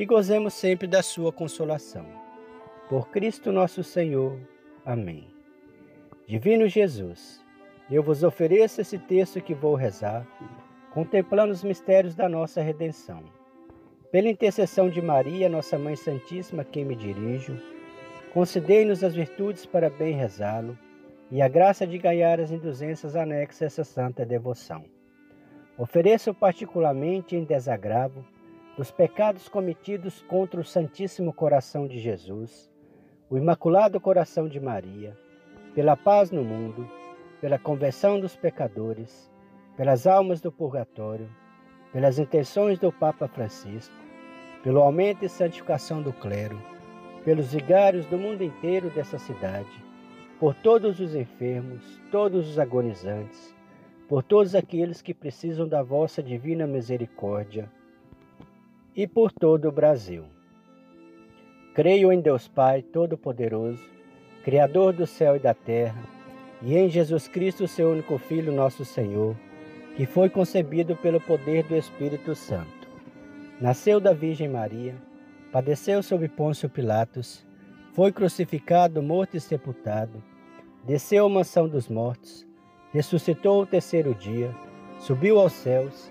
e gozemos sempre da sua consolação. Por Cristo nosso Senhor. Amém. Divino Jesus, eu vos ofereço esse texto que vou rezar contemplando os mistérios da nossa redenção. Pela intercessão de Maria, nossa Mãe Santíssima, quem me dirijo, concedei-nos as virtudes para bem rezá-lo e a graça de ganhar as indulgências anexas a essa santa devoção. Ofereço particularmente em desagravo dos pecados cometidos contra o Santíssimo Coração de Jesus, o Imaculado Coração de Maria, pela paz no mundo, pela conversão dos pecadores, pelas almas do purgatório, pelas intenções do Papa Francisco, pelo aumento e santificação do clero, pelos vigários do mundo inteiro dessa cidade, por todos os enfermos, todos os agonizantes, por todos aqueles que precisam da vossa divina misericórdia e por todo o Brasil. Creio em Deus Pai Todo-Poderoso, Criador do céu e da terra, e em Jesus Cristo, seu único Filho, nosso Senhor que foi concebido pelo poder do Espírito Santo. Nasceu da Virgem Maria, padeceu sob Pôncio Pilatos, foi crucificado, morto e sepultado, desceu à mansão dos mortos, ressuscitou o terceiro dia, subiu aos céus,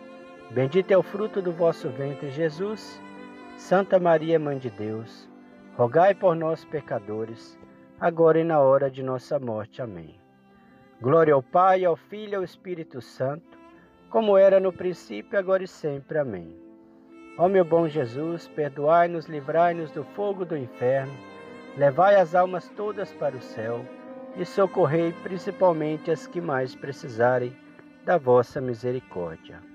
bendito é o fruto do vosso ventre, Jesus. Santa Maria, Mãe de Deus, rogai por nós, pecadores, agora e na hora de nossa morte. Amém. Glória ao Pai, ao Filho e ao Espírito Santo, como era no princípio, agora e sempre. Amém. Ó meu bom Jesus, perdoai-nos, livrai-nos do fogo do inferno, levai as almas todas para o céu e socorrei principalmente as que mais precisarem da vossa misericórdia.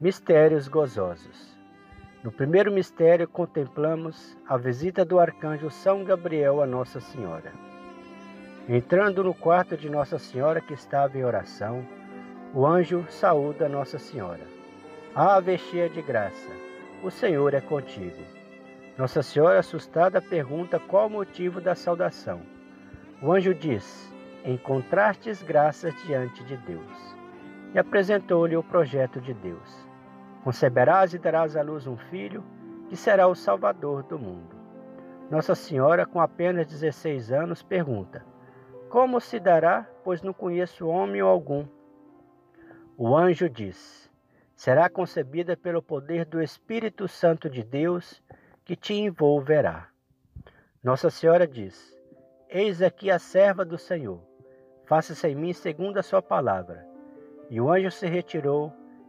Mistérios gozosos. No primeiro mistério, contemplamos a visita do arcanjo São Gabriel a Nossa Senhora. Entrando no quarto de Nossa Senhora, que estava em oração, o anjo saúda Nossa Senhora. Ave cheia de graça, o Senhor é contigo. Nossa Senhora, assustada, pergunta qual o motivo da saudação. O anjo diz: Encontrastes graças diante de Deus. E apresentou-lhe o projeto de Deus. Conceberás e darás à luz um filho, que será o Salvador do mundo. Nossa Senhora, com apenas 16 anos, pergunta: Como se dará, pois não conheço homem algum? O anjo diz: será concebida pelo poder do Espírito Santo de Deus que te envolverá. Nossa Senhora diz: Eis aqui a serva do Senhor, faça-se em mim segundo a sua palavra. E o anjo se retirou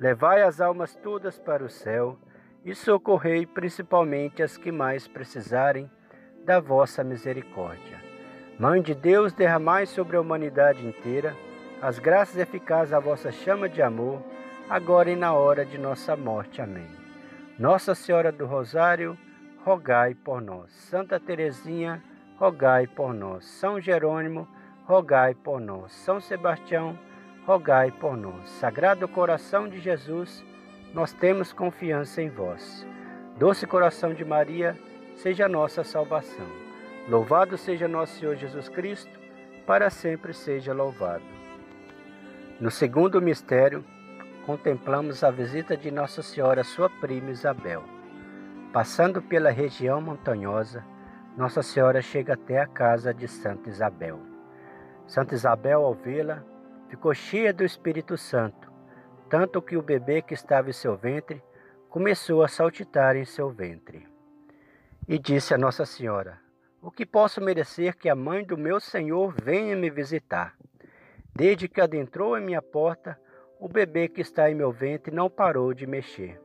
levai as almas todas para o céu e socorrei principalmente as que mais precisarem da vossa misericórdia. Mãe de Deus, derramai sobre a humanidade inteira as graças eficazes da vossa chama de amor, agora e na hora de nossa morte. Amém. Nossa Senhora do Rosário, rogai por nós. Santa Teresinha, rogai por nós. São Jerônimo, rogai por nós. São Sebastião, rogai por nós. Sagrado coração de Jesus, nós temos confiança em vós. Doce coração de Maria, seja a nossa salvação. Louvado seja nosso Senhor Jesus Cristo, para sempre seja louvado. No segundo mistério, contemplamos a visita de Nossa Senhora, sua prima Isabel. Passando pela região montanhosa, Nossa Senhora chega até a casa de Santa Isabel. Santa Isabel, ao vê-la, ficou cheia do Espírito Santo, tanto que o bebê que estava em seu ventre começou a saltitar em seu ventre. E disse a Nossa Senhora: o que posso merecer que a mãe do meu Senhor venha me visitar? Desde que adentrou em minha porta, o bebê que está em meu ventre não parou de mexer.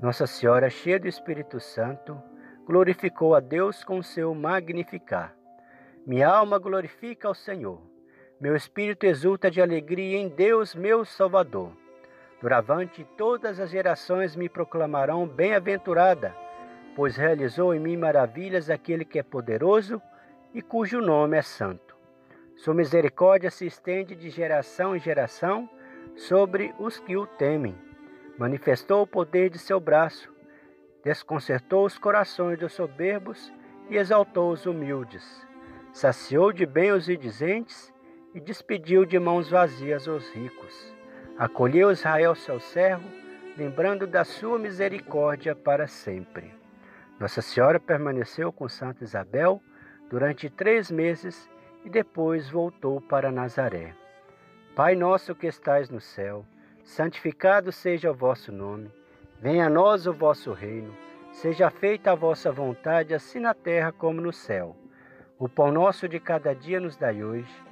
Nossa Senhora, cheia do Espírito Santo, glorificou a Deus com seu magnificar. Minha alma glorifica ao Senhor. Meu espírito exulta de alegria em Deus, meu Salvador. Duravante todas as gerações me proclamarão bem-aventurada pois realizou em mim maravilhas aquele que é poderoso e cujo nome é santo. Sua misericórdia se estende de geração em geração sobre os que o temem. Manifestou o poder de seu braço, desconcertou os corações dos soberbos e exaltou os humildes. Saciou de bem os indizentes e despediu de mãos vazias os ricos. Acolheu Israel, seu servo, lembrando da sua misericórdia para sempre. Nossa Senhora permaneceu com Santa Isabel durante três meses e depois voltou para Nazaré. Pai nosso que estais no céu, santificado seja o vosso nome. Venha a nós o vosso reino. Seja feita a vossa vontade, assim na terra como no céu. O pão nosso de cada dia nos dai hoje.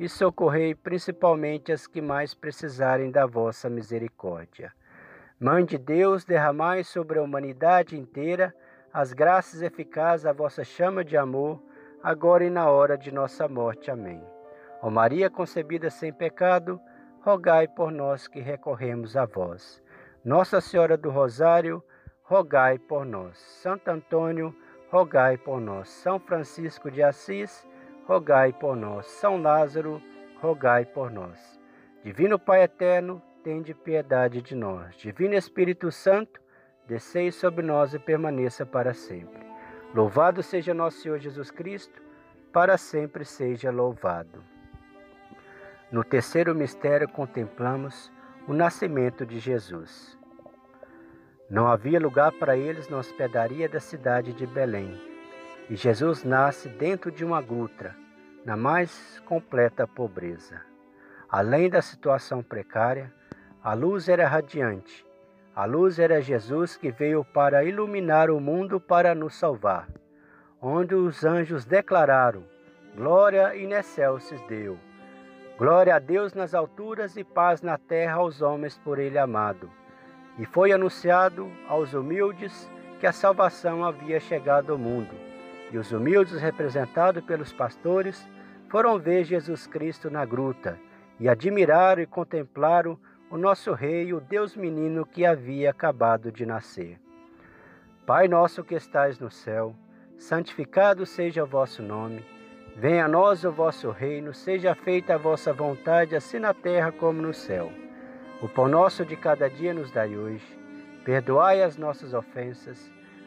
e socorrei principalmente as que mais precisarem da vossa misericórdia. Mãe de Deus, derramai sobre a humanidade inteira as graças eficazes da vossa chama de amor, agora e na hora de nossa morte. Amém. Ó Maria concebida sem pecado, rogai por nós que recorremos a vós. Nossa Senhora do Rosário, rogai por nós. Santo Antônio, rogai por nós. São Francisco de Assis, rogai por nós. São Lázaro, rogai por nós. Divino Pai eterno, tende piedade de nós. Divino Espírito Santo, descei sobre nós e permaneça para sempre. Louvado seja nosso Senhor Jesus Cristo, para sempre seja louvado. No terceiro mistério contemplamos o nascimento de Jesus. Não havia lugar para eles na hospedaria da cidade de Belém. E Jesus nasce dentro de uma gruta, na mais completa pobreza. Além da situação precária, a luz era radiante. A luz era Jesus que veio para iluminar o mundo para nos salvar. Onde os anjos declararam: Glória in excelsis Deo. Glória a Deus nas alturas e paz na terra aos homens por ele amado. E foi anunciado aos humildes que a salvação havia chegado ao mundo. E os humildes, representados pelos pastores, foram ver Jesus Cristo na gruta e admiraram e contemplaram o nosso Rei, o Deus menino que havia acabado de nascer. Pai nosso que estais no céu, santificado seja o vosso nome. Venha a nós o vosso reino, seja feita a vossa vontade, assim na terra como no céu. O pão nosso de cada dia nos dai hoje. Perdoai as nossas ofensas,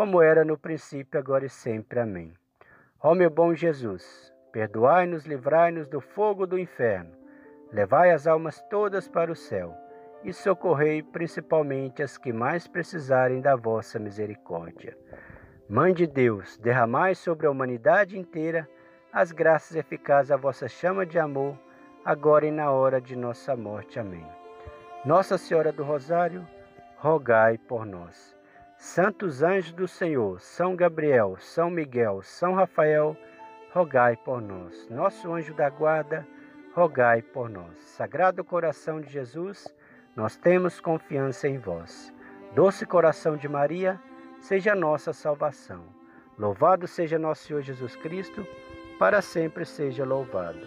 como era no princípio, agora e sempre. Amém. Ó meu bom Jesus, perdoai-nos, livrai-nos do fogo do inferno, levai as almas todas para o céu e socorrei principalmente as que mais precisarem da vossa misericórdia. Mãe de Deus, derramai sobre a humanidade inteira as graças eficazes à vossa chama de amor, agora e na hora de nossa morte. Amém. Nossa Senhora do Rosário, rogai por nós. Santos anjos do Senhor, São Gabriel, São Miguel, São Rafael, rogai por nós. Nosso anjo da guarda, rogai por nós. Sagrado coração de Jesus, nós temos confiança em vós. Doce coração de Maria, seja nossa salvação. Louvado seja nosso Senhor Jesus Cristo, para sempre seja louvado.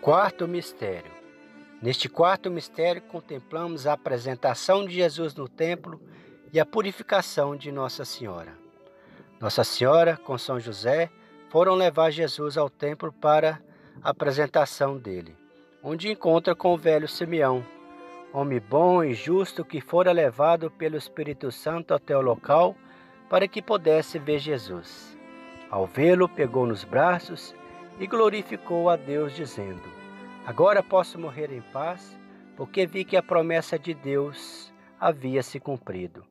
Quarto mistério. Neste quarto mistério contemplamos a apresentação de Jesus no templo e a purificação de Nossa Senhora. Nossa Senhora, com São José, foram levar Jesus ao templo para a apresentação dele, onde encontra com o velho Simeão, homem bom e justo que fora levado pelo Espírito Santo até o local para que pudesse ver Jesus. Ao vê-lo, pegou nos braços e glorificou a Deus, dizendo: Agora posso morrer em paz, porque vi que a promessa de Deus havia se cumprido.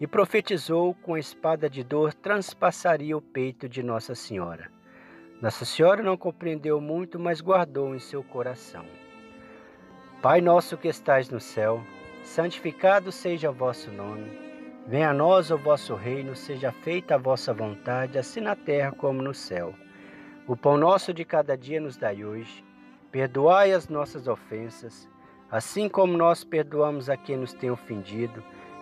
E profetizou com a espada de dor transpassaria o peito de Nossa Senhora. Nossa Senhora não compreendeu muito, mas guardou em seu coração. Pai nosso que estais no céu, santificado seja o vosso nome. Venha a nós o vosso reino, seja feita a vossa vontade, assim na terra como no céu. O pão nosso de cada dia nos dai hoje Perdoai as nossas ofensas, assim como nós perdoamos a quem nos tem ofendido,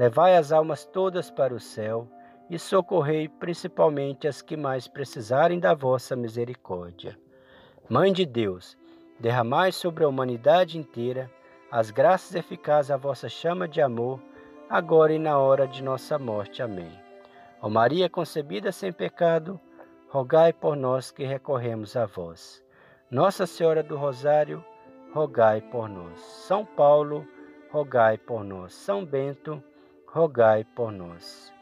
levai as almas todas para o céu e socorrei principalmente as que mais precisarem da vossa misericórdia. Mãe de Deus, derramai sobre a humanidade inteira as graças eficazes à vossa chama de amor, agora e na hora de nossa morte. Amém. Ó Maria concebida sem pecado, rogai por nós que recorremos a vós. Nossa Senhora do Rosário, rogai por nós. São Paulo, rogai por nós. São Bento, rogai por nós.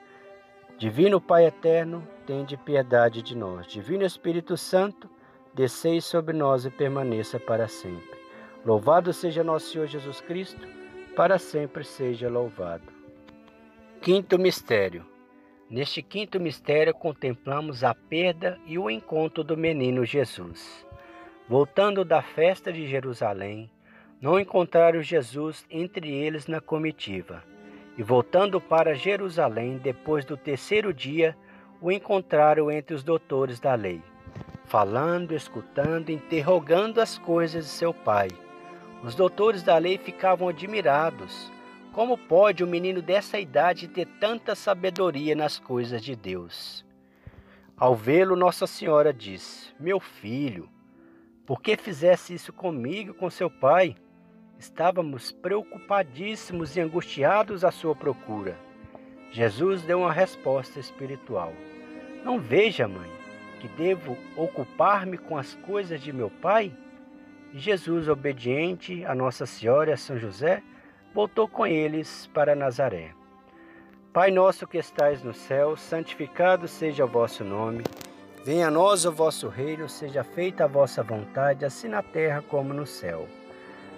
Divino Pai eterno, tende piedade de nós. Divino Espírito Santo, descei sobre nós e permaneça para sempre. Louvado seja nosso Senhor Jesus Cristo, para sempre seja louvado. Quinto mistério Neste quinto mistério, contemplamos a perda e o encontro do menino Jesus. Voltando da festa de Jerusalém, não encontraram Jesus entre eles na comitiva. E voltando para Jerusalém, depois do terceiro dia, o encontraram entre os doutores da lei, falando, escutando, interrogando as coisas de seu pai. Os doutores da lei ficavam admirados Como pode um menino dessa idade ter tanta sabedoria nas coisas de Deus? Ao vê-lo, Nossa Senhora diz: Meu filho, por que fizesse isso comigo, com seu pai? Estávamos preocupadíssimos e angustiados à sua procura. Jesus deu uma resposta espiritual. Não veja, mãe, que devo ocupar-me com as coisas de meu pai? E Jesus, obediente a Nossa Senhora e a São José, voltou com eles para Nazaré. Pai nosso que estais no céu, santificado seja o vosso nome. Venha a nós o vosso reino, seja feita a vossa vontade, assim na terra como no céu.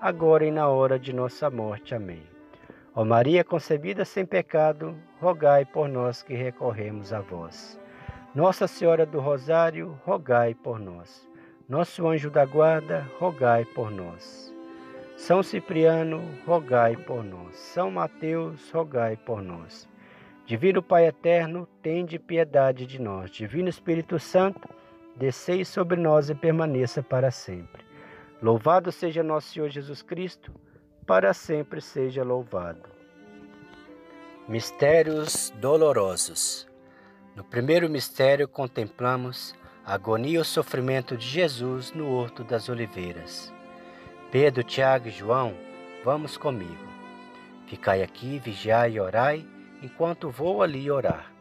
agora e na hora de nossa morte. Amém. Ó Maria concebida sem pecado, rogai por nós que recorremos a vós. Nossa Senhora do Rosário, rogai por nós. Nosso anjo da guarda, rogai por nós. São Cipriano, rogai por nós. São Mateus, rogai por nós. Divino Pai eterno, tende piedade de nós. Divino Espírito Santo, descei sobre nós e permaneça para sempre. Louvado seja nosso Senhor Jesus Cristo, para sempre seja louvado. Mistérios dolorosos. No primeiro mistério contemplamos a agonia e o sofrimento de Jesus no Horto das Oliveiras. Pedro, Tiago e João, vamos comigo. Ficai aqui, vigiai e orai, enquanto vou ali orar.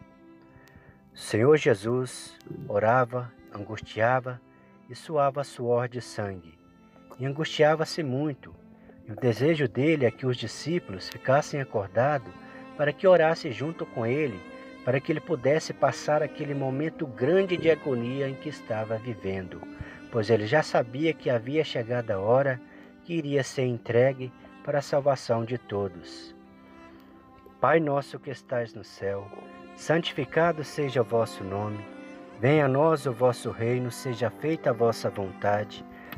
Senhor Jesus orava, angustiava e suava suor de sangue, e angustiava-se muito. E o desejo dele é que os discípulos ficassem acordados para que orasse junto com ele, para que ele pudesse passar aquele momento grande de agonia em que estava vivendo, pois ele já sabia que havia chegado a hora que iria ser entregue para a salvação de todos. Pai nosso que estais no céu, santificado seja o vosso nome. Venha a nós o vosso reino, seja feita a vossa vontade,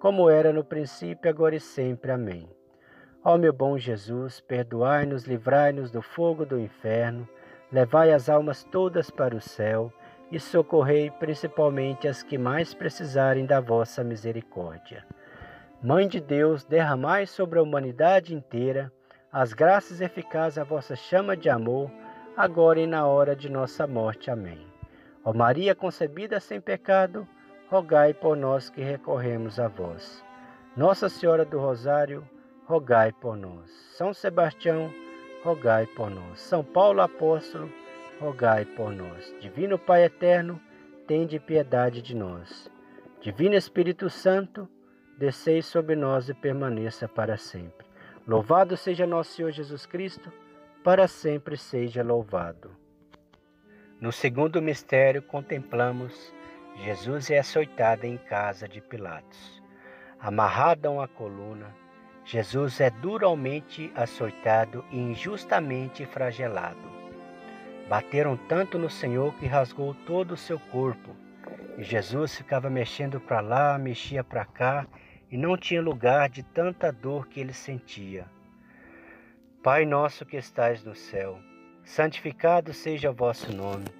como era no princípio, agora e sempre. Amém. Ó meu bom Jesus, perdoai-nos, livrai-nos do fogo do inferno Levai as almas todas para o céu e socorrei principalmente as que mais precisarem da vossa misericórdia. Mãe de Deus, derramai sobre a humanidade inteira as graças eficazes à vossa chama de amor, agora e na hora de nossa morte. Amém. Ó Maria concebida sem pecado, rogai por nós que recorremos a vós. Nossa Senhora do Rosário, rogai por nós. São Sebastião, rogai por nós. São Paulo apóstolo, rogai por nós. Divino Pai eterno, tende piedade de nós. Divino Espírito Santo, descei sobre nós e permaneça para sempre. Louvado seja nosso Senhor Jesus Cristo, para sempre seja louvado. No segundo mistério contemplamos Jesus é açoitado em casa de Pilatos. Amarrado a uma coluna, Jesus é duramente açoitado e injustamente fragelado. Bateram tanto no Senhor que rasgou todo o seu corpo. E Jesus ficava mexendo para lá, mexia para cá e não tinha lugar de tanta dor que ele sentia. Pai nosso que estais no céu, santificado seja o vosso nome.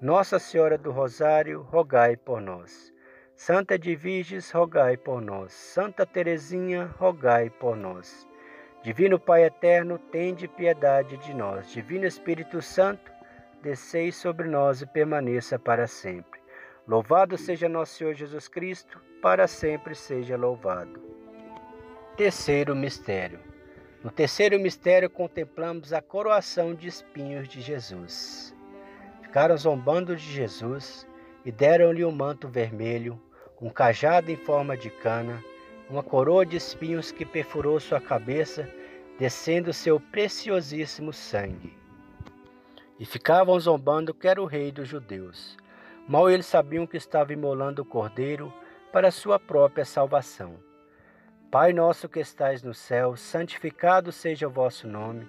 Nossa Senhora do Rosário, rogai por nós. Santa de rogai por nós. Santa Teresinha, rogai por nós. Divino Pai eterno, tende piedade de nós. Divino Espírito Santo, descei sobre nós e permaneça para sempre. Louvado seja nosso Senhor Jesus Cristo, para sempre seja louvado. Terceiro mistério no terceiro mistério, contemplamos a coroação de espinhos de Jesus. Ficaram zombando de Jesus e deram-lhe um manto vermelho, um cajado em forma de cana, uma coroa de espinhos que perfurou sua cabeça, descendo seu preciosíssimo sangue. E ficavam zombando que era o rei dos judeus. Mal eles sabiam que estava imolando o cordeiro para sua própria salvação. Pai nosso que estais no céu, santificado seja o vosso nome.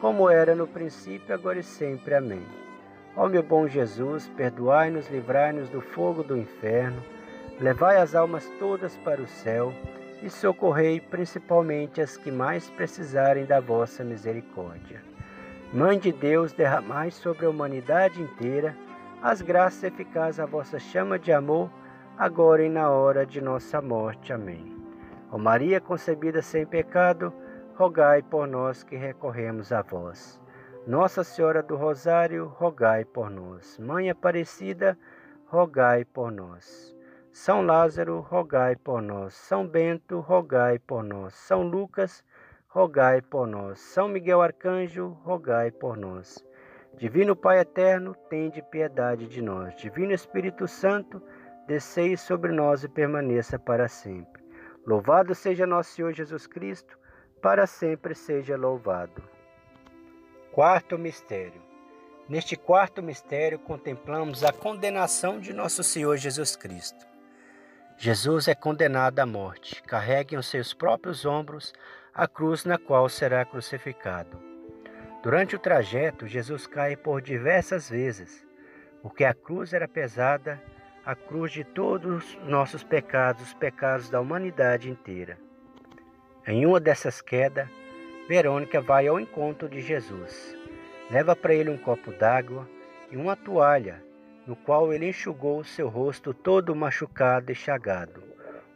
como era no princípio, agora e sempre. Amém. Ó meu bom Jesus, perdoai-nos, livrai-nos do fogo do inferno, levai as almas todas para o céu e socorrei principalmente as que mais precisarem da vossa misericórdia. Mãe de Deus, derramai sobre a humanidade inteira as graças eficazes à vossa chama de amor, agora e na hora de nossa morte. Amém. Ó Maria concebida sem pecado, rogai por nós que recorremos a vós. Nossa Senhora do Rosário, rogai por nós. Mãe Aparecida, rogai por nós. São Lázaro, rogai por nós. São Bento, rogai por nós. São Lucas, rogai por nós. São Miguel Arcanjo, rogai por nós. Divino Pai eterno, tende piedade de nós. Divino Espírito Santo, descei sobre nós e permaneça para sempre. Louvado seja nosso Senhor Jesus Cristo, para sempre seja louvado. Quarto mistério. Neste quarto mistério contemplamos a condenação de nosso Senhor Jesus Cristo. Jesus é condenado à morte. Carregue em seus próprios ombros a cruz na qual será crucificado. Durante o trajeto, Jesus cai por diversas vezes, porque a cruz era pesada, a cruz de todos os nossos pecados, os pecados da humanidade inteira. Em uma dessas quedas, Verônica vai ao encontro de Jesus. Leva para ele um copo d'água e uma toalha, no qual ele enxugou seu rosto todo machucado e chagado.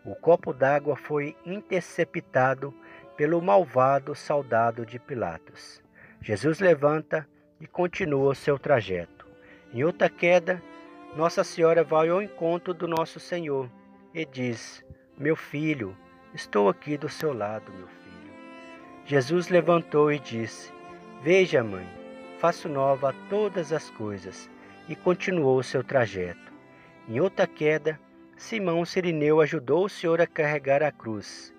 O copo d'água foi interceptado pelo malvado soldado de Pilatos. Jesus levanta e continua o seu trajeto. Em outra queda, Nossa Senhora vai ao encontro do nosso Senhor e diz: Meu filho, estou aqui do seu lado, meu filho. Jesus levantou e disse: Veja, mãe, faço nova todas as coisas, e continuou seu trajeto. Em outra queda, Simão Sirineu ajudou o Senhor a carregar a cruz.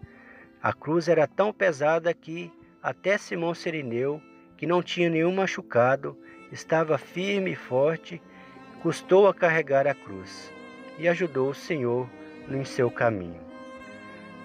A cruz era tão pesada que até Simão Sirineu, que não tinha nenhum machucado, estava firme e forte, custou a carregar a cruz e ajudou o Senhor em seu caminho.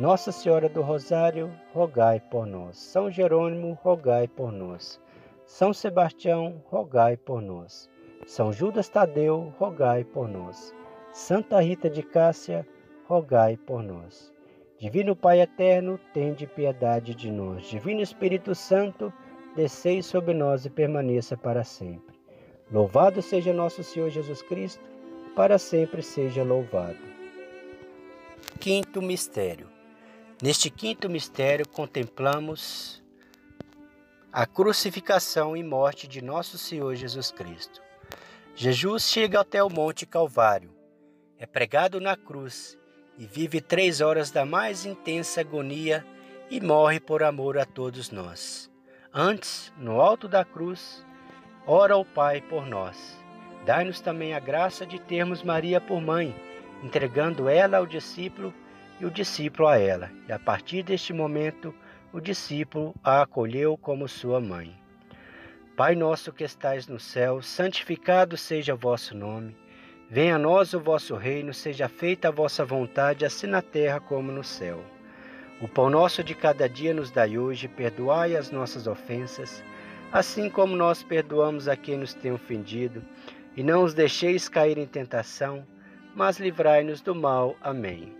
Nossa Senhora do Rosário, rogai por nós. São Jerônimo, rogai por nós. São Sebastião, rogai por nós. São Judas Tadeu, rogai por nós. Santa Rita de Cássia, rogai por nós. Divino Pai eterno, tende piedade de nós. Divino Espírito Santo, descei sobre nós e permaneça para sempre. Louvado seja nosso Senhor Jesus Cristo, para sempre seja louvado. Quinto mistério. Neste quinto mistério contemplamos a crucificação e morte de nosso Senhor Jesus Cristo. Jesus chega até o Monte Calvário, é pregado na cruz e vive três horas da mais intensa agonia e morre por amor a todos nós. Antes, no alto da cruz, ora ao Pai por nós. Dai-nos também a graça de termos Maria por mãe, entregando ela ao discípulo e o discípulo a ela. E a partir deste momento, o discípulo a acolheu como sua mãe. Pai nosso que estais no céu, santificado seja o vosso nome. Venha a nós o vosso reino, seja feita a vossa vontade, assim na terra como no céu. O pão nosso de cada dia nos dai hoje, perdoai as nossas ofensas, assim como nós perdoamos a quem nos tem ofendido, e não os deixeis cair em tentação, mas livrai-nos do mal. Amém.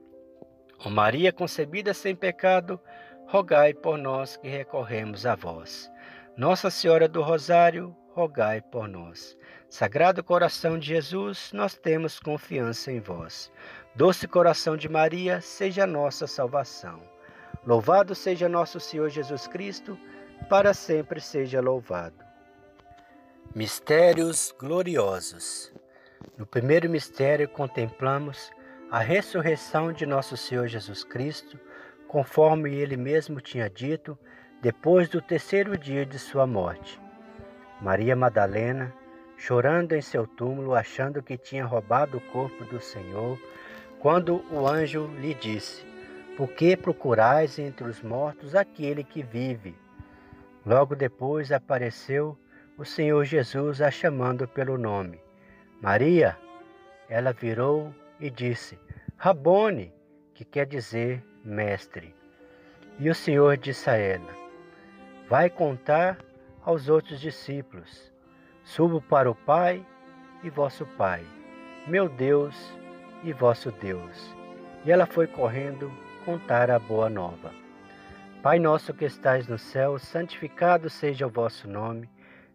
Ó Maria concebida sem pecado, rogai por nós que recorremos a vós. Nossa Senhora do Rosário, rogai por nós. Sagrado coração de Jesus, nós temos confiança em vós. Doce coração de Maria, seja nossa salvação. Louvado seja nosso Senhor Jesus Cristo, para sempre seja louvado. Mistérios gloriosos. No primeiro mistério, contemplamos a ressurreição de nosso Senhor Jesus Cristo, conforme ele mesmo tinha dito, depois do terceiro dia de sua morte. Maria Madalena, chorando em seu túmulo, achando que tinha roubado o corpo do Senhor, quando o anjo lhe disse: Por que procurais entre os mortos aquele que vive? Logo depois apareceu o Senhor Jesus a chamando pelo nome. Maria, ela virou e disse: Rabone, que quer dizer mestre. E o Senhor disse a ela: Vai contar aos outros discípulos: Subo para o Pai e vosso Pai, meu Deus e vosso Deus. E ela foi correndo contar a boa nova. Pai nosso que estais no céu, santificado seja o vosso nome.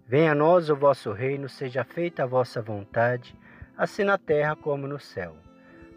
Venha a nós o vosso reino, seja feita a vossa vontade, assim na terra como no céu.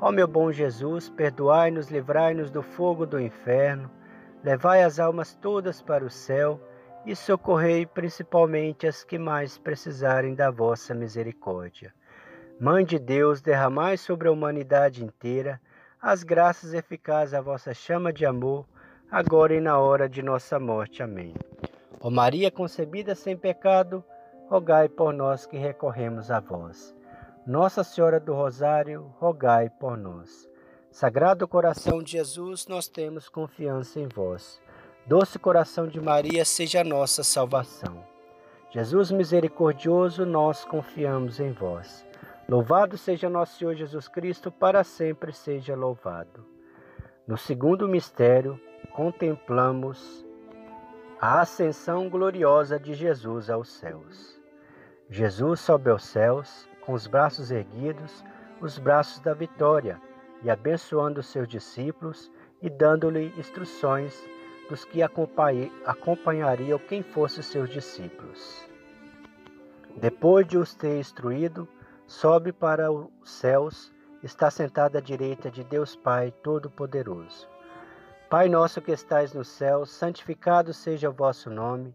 Ó meu bom Jesus, perdoai-nos, livrai-nos do fogo do inferno, levai as almas todas para o céu e socorrei principalmente as que mais precisarem da vossa misericórdia. Mãe de Deus, derramai sobre a humanidade inteira as graças eficazes à vossa chama de amor, agora e na hora de nossa morte. Amém. Ó Maria concebida sem pecado, rogai por nós que recorremos a vós. Nossa Senhora do Rosário, rogai por nós. Sagrado coração de Jesus, nós temos confiança em vós. Doce coração de Maria, seja a nossa salvação. Jesus misericordioso, nós confiamos em vós. Louvado seja nosso Senhor Jesus Cristo, para sempre seja louvado. No segundo mistério, contemplamos a ascensão gloriosa de Jesus aos céus. Jesus sobe aos céus, com os braços erguidos, os braços da vitória, e abençoando seus discípulos e dando-lhe instruções dos que acompanhariam quem fosse seus discípulos. Depois de os ter instruído, sobe para os céus, está sentado à direita de Deus Pai Todo-Poderoso. Pai nosso que estais no céu, santificado seja o vosso nome.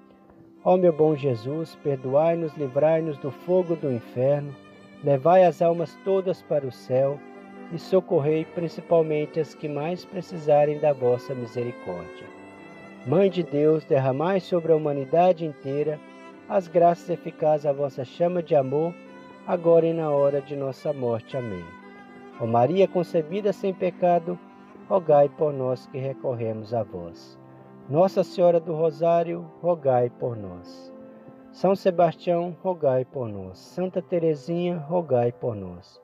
Ó meu bom Jesus, perdoai-nos, livrai-nos do fogo do inferno, levai as almas todas para o céu e socorrei principalmente as que mais precisarem da vossa misericórdia. Mãe de Deus, derramai sobre a humanidade inteira as graças eficazes à vossa chama de amor, agora e na hora de nossa morte. Amém. Ó Maria concebida sem pecado, rogai por nós que recorremos a vós. Nossa Senhora do Rosário, rogai por nós. São Sebastião, rogai por nós. Santa Teresinha, rogai por nós.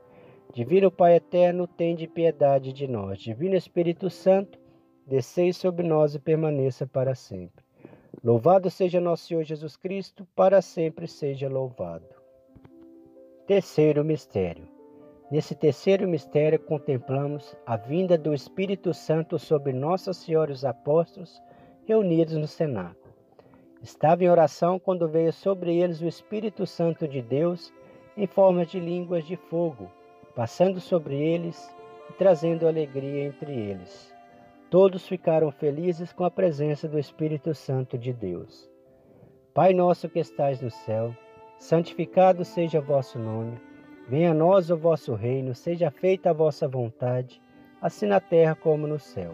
Divino Pai eterno, tende piedade de nós. Divino Espírito Santo, descei sobre nós e permaneça para sempre. Louvado seja nosso Senhor Jesus Cristo, para sempre seja louvado. Terceiro mistério. Nesse terceiro mistério contemplamos a vinda do Espírito Santo sobre Nossa Senhora os apóstolos reunidos no cenáculo. Estava em oração quando veio sobre eles o Espírito Santo de Deus em forma de línguas de fogo, passando sobre eles e trazendo alegria entre eles. Todos ficaram felizes com a presença do Espírito Santo de Deus. Pai nosso que estais no céu, santificado seja o vosso nome. Venha a nós o vosso reino, seja feita a vossa vontade, assim na terra como no céu.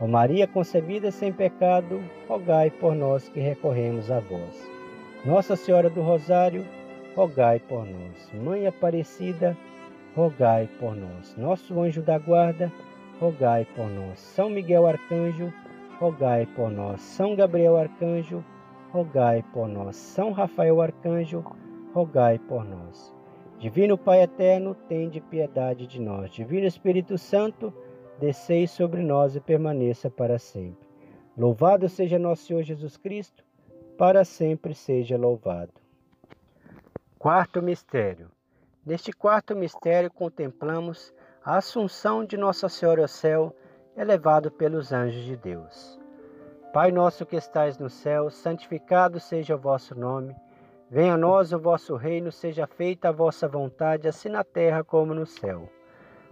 Ó Maria concebida sem pecado, rogai por nós que recorremos a vós. Nossa Senhora do Rosário, rogai por nós. Mãe Aparecida, rogai por nós. Nosso anjo da guarda, rogai por nós. São Miguel Arcanjo, rogai por nós. São Gabriel Arcanjo, rogai por nós. São Rafael Arcanjo, rogai por nós. Divino Pai eterno, tende piedade de nós. Divino Espírito Santo, descei sobre nós e permaneça para sempre. Louvado seja nosso Senhor Jesus Cristo, para sempre seja louvado. Quarto mistério. Neste quarto mistério contemplamos a assunção de Nossa Senhora ao céu, elevado pelos anjos de Deus. Pai nosso que estais no céu, santificado seja o vosso nome. Venha a nós o vosso reino, seja feita a vossa vontade, assim na terra como no céu.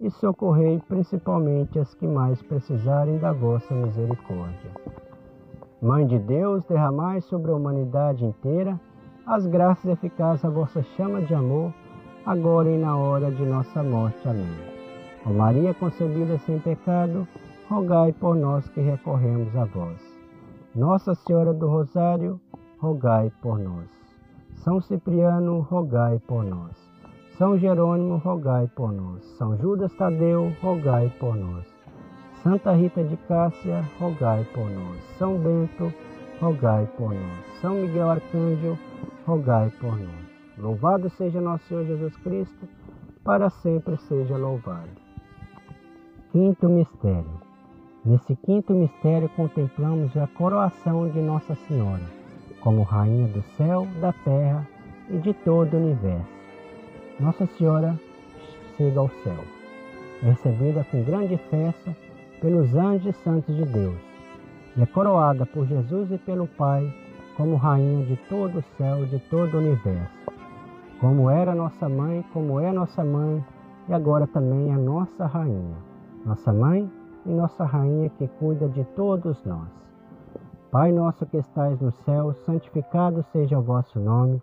e socorrei principalmente as que mais precisarem da vossa misericórdia. Mãe de Deus, derramai sobre a humanidade inteira as graças eficazes da vossa chama de amor, agora e na hora de nossa morte. Amém. Ó Maria concebida sem pecado, rogai por nós que recorremos a vós. Nossa Senhora do Rosário, rogai por nós. São Cipriano, rogai por nós. São Jerônimo, rogai por nós. São Judas Tadeu, rogai por nós. Santa Rita de Cássia, rogai por nós. São Bento, rogai por nós. São Miguel Arcanjo, rogai por nós. Louvado seja nosso Senhor Jesus Cristo, para sempre seja louvado. Quinto mistério. Nesse quinto mistério contemplamos a coroação de Nossa Senhora, como Rainha do céu, da terra e de todo o universo. Nossa Senhora chega ao céu, recebida com grande festa pelos anjos santos de Deus, e é coroada por Jesus e pelo Pai como Rainha de todo o céu, de todo o universo como era nossa mãe, como é nossa mãe e agora também a nossa rainha. Nossa mãe e nossa rainha que cuida de todos nós. Pai nosso que estais no céu, santificado seja o vosso nome.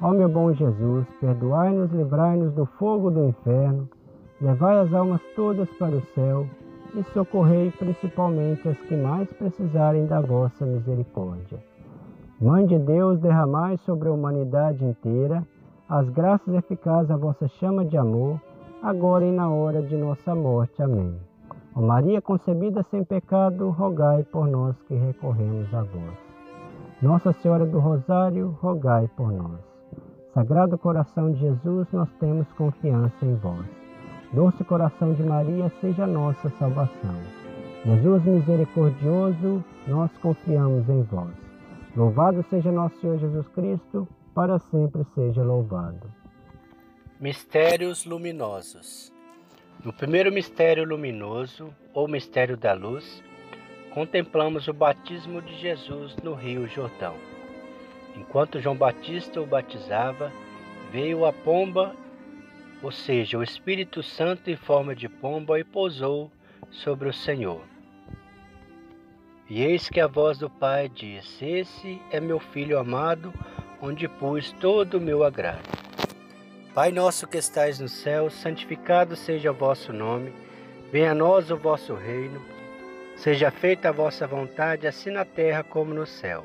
Ó meu bom Jesus, perdoai-nos, livrai-nos do fogo do inferno, levai as almas todas para o céu e socorrei principalmente as que mais precisarem da vossa misericórdia. Mãe de Deus, derramai sobre a humanidade inteira as graças eficazes da vossa chama de amor, agora e na hora de nossa morte. Amém. Ó Maria concebida sem pecado, rogai por nós que recorremos a vós. Nossa Senhora do Rosário, rogai por nós. Sagrado coração de Jesus, nós temos confiança em vós. Doce coração de Maria, seja nossa salvação. Jesus misericordioso, nós confiamos em vós. Louvado seja nosso Senhor Jesus Cristo, para sempre seja louvado. Mistérios luminosos. No primeiro mistério luminoso, ou mistério da luz, contemplamos o batismo de Jesus no Rio Jordão. Enquanto João Batista o batizava, veio a pomba, ou seja, o Espírito Santo em forma de pomba, e pousou sobre o Senhor. E eis que a voz do Pai diz: Esse é meu filho amado, onde pus todo o meu agrado. Pai nosso que estais no céu, santificado seja o vosso nome. Venha a nós o vosso reino. Seja feita a vossa vontade, assim na terra como no céu.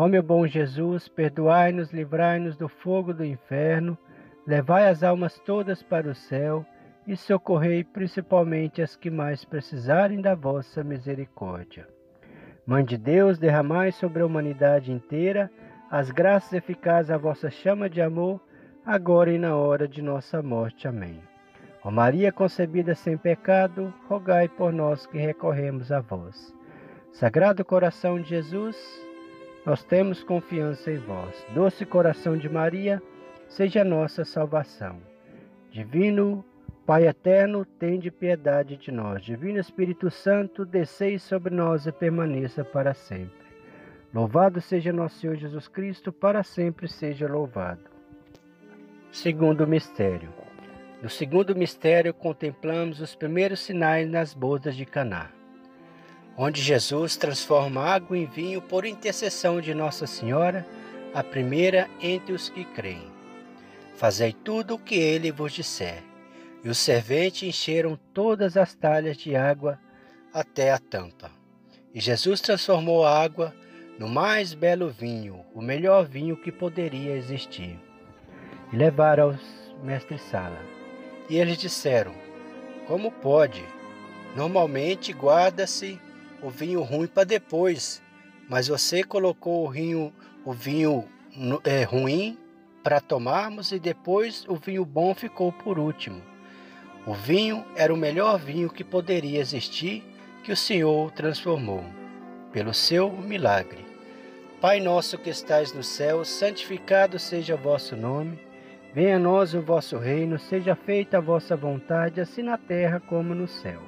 Ó meu bom Jesus, perdoai-nos, livrai-nos do fogo do inferno, levai as almas todas para o céu e socorrei principalmente as que mais precisarem da vossa misericórdia. Mãe de Deus, derramai sobre a humanidade inteira as graças eficazes à vossa chama de amor, agora e na hora de nossa morte. Amém. Ó Maria concebida sem pecado, rogai por nós que recorremos a vós. Sagrado coração de Jesus, nós temos confiança em vós. Doce coração de Maria, seja nossa salvação. Divino Pai eterno, tende piedade de nós. Divino Espírito Santo, descei sobre nós e permaneça para sempre. Louvado seja nosso Senhor Jesus Cristo, para sempre seja louvado. Segundo mistério. No segundo mistério, contemplamos os primeiros sinais nas bodas de Caná, onde Jesus transforma água em vinho por intercessão de Nossa Senhora, a primeira entre os que creem. Fazei tudo o que ele vos disser. E os serventes encheram todas as talhas de água até a tampa. E Jesus transformou a água no mais belo vinho, o melhor vinho que poderia existir. E levaram aos mestres-sala. E eles disseram: Como pode? Normalmente guarda-se o vinho ruim para depois, mas você colocou o vinho, o vinho é, ruim para tomarmos e depois o vinho bom ficou por último. O vinho era o melhor vinho que poderia existir, que o Senhor transformou, pelo seu milagre. Pai nosso que estais no céu, santificado seja o vosso nome. Venha a nós o vosso reino, seja feita a vossa vontade, assim na terra como no céu.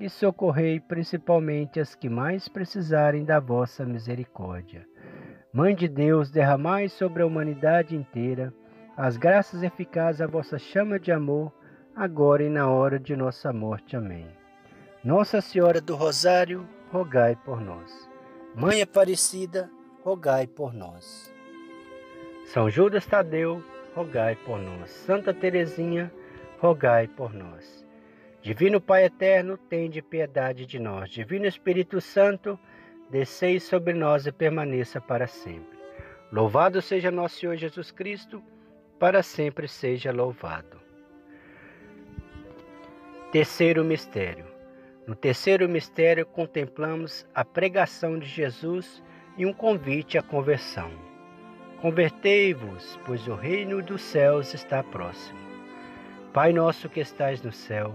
e socorrei principalmente as que mais precisarem da vossa misericórdia. Mãe de Deus, derramai sobre a humanidade inteira as graças eficazes à vossa chama de amor, agora e na hora de nossa morte. Amém. Nossa Senhora do Rosário, rogai por nós. Mãe Aparecida, rogai por nós. São Judas Tadeu, rogai por nós. Santa Teresinha, rogai por nós. Divino Pai eterno, tende piedade de nós. Divino Espírito Santo, descei sobre nós e permaneça para sempre. Louvado seja nosso Senhor Jesus Cristo, para sempre seja louvado. Terceiro mistério. No terceiro mistério contemplamos a pregação de Jesus e um convite à conversão. Convertei-vos, pois o reino dos céus está próximo. Pai nosso que estais no céu,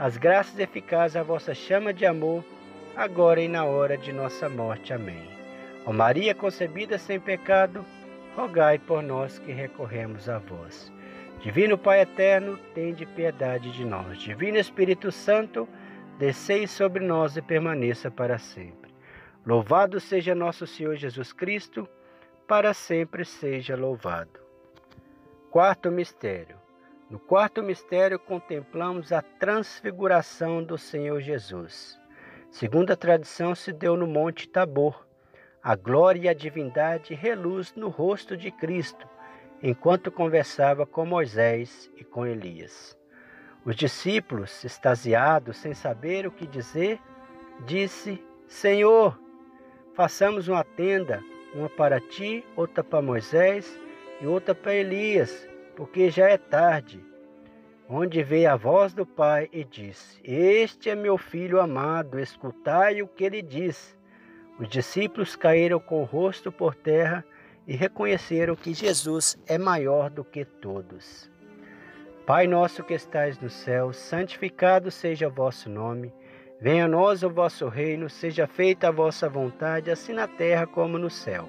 as graças eficazes à vossa chama de amor, agora e na hora de nossa morte. Amém. Ó Maria concebida sem pecado, rogai por nós que recorremos a vós. Divino Pai eterno, tende piedade de nós. Divino Espírito Santo, descei sobre nós e permaneça para sempre. Louvado seja nosso Senhor Jesus Cristo, para sempre seja louvado. Quarto mistério. No quarto mistério contemplamos a transfiguração do Senhor Jesus. Segundo a tradição, se deu no Monte Tabor. A glória e a divindade reluz no rosto de Cristo enquanto conversava com Moisés e com Elias. Os discípulos, extasiados, sem saber o que dizer, disse: Senhor, façamos uma tenda, uma para ti, outra para Moisés e outra para Elias, porque já é tarde. Onde veio a voz do Pai e disse: Este é meu filho amado, escutai o que ele diz. Os discípulos caíram com o rosto por terra e reconheceram que Jesus é maior do que todos. Pai nosso que estais no céu, santificado seja o vosso nome. Venha a nós o vosso reino, seja feita a vossa vontade, assim na terra como no céu.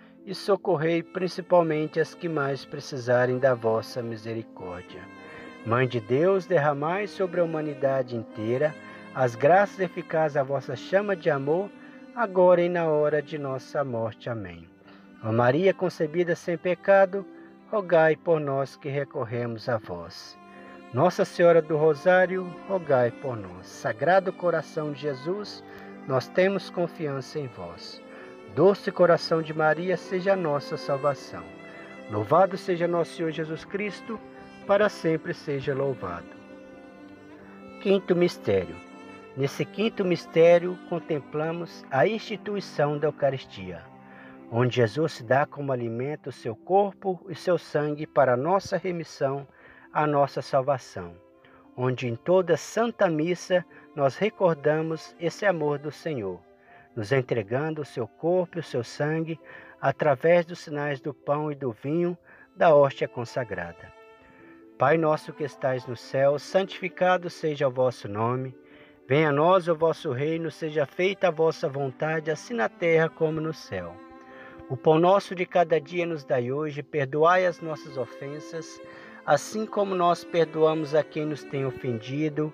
e socorrei principalmente as que mais precisarem da vossa misericórdia. Mãe de Deus, derramai sobre a humanidade inteira as graças eficazes da vossa chama de amor, agora e na hora de nossa morte. Amém. Ó Maria concebida sem pecado, rogai por nós que recorremos a vós. Nossa Senhora do Rosário, rogai por nós. Sagrado coração de Jesus, nós temos confiança em vós. Doce coração de Maria, seja a nossa salvação. Louvado seja nosso Senhor Jesus Cristo, para sempre seja louvado. Quinto mistério. Nesse quinto mistério, contemplamos a instituição da Eucaristia, onde Jesus se dá como alimento o seu corpo e seu sangue para a nossa remissão a nossa salvação, onde em toda Santa Missa nós recordamos esse amor do Senhor, nos entregando o seu corpo e o seu sangue através dos sinais do pão e do vinho da hóstia consagrada. Pai nosso que estais no céu, santificado seja o vosso nome. Venha a nós o vosso reino, seja feita a vossa vontade, assim na terra como no céu. O pão nosso de cada dia nos dai hoje, perdoai as nossas ofensas, assim como nós perdoamos a quem nos tem ofendido,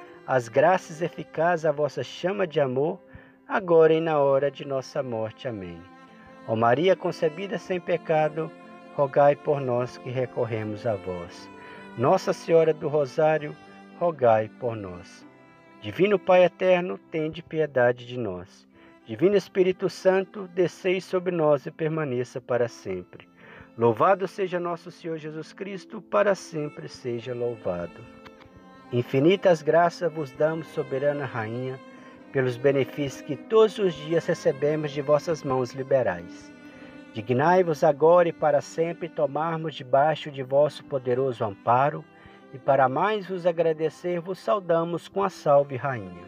as graças eficazes à vossa chama de amor, agora e na hora de nossa morte. Amém. Ó Maria concebida sem pecado, rogai por nós que recorremos a vós. Nossa Senhora do Rosário, rogai por nós. Divino Pai eterno, tende piedade de nós. Divino Espírito Santo, descei sobre nós e permaneça para sempre. Louvado seja nosso Senhor Jesus Cristo, para sempre seja louvado. Infinitas graças vos damos, soberana Rainha pelos benefícios que todos os dias recebemos de vossas mãos liberais. Dignai-vos agora e para sempre tomarmos debaixo de vosso poderoso amparo, e para mais vos agradecer, vos saudamos com a Salve Rainha.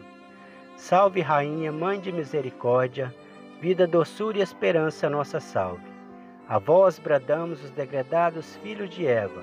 Salve Rainha, Mãe de Misericórdia, vida, doçura e esperança, nossa salve. A vós bradamos os degredados filhos de Eva,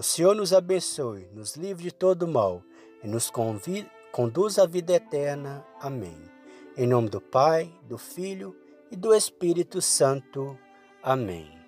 O Senhor nos abençoe, nos livre de todo mal e nos convide conduz à vida eterna. Amém. Em nome do Pai, do Filho e do Espírito Santo. Amém.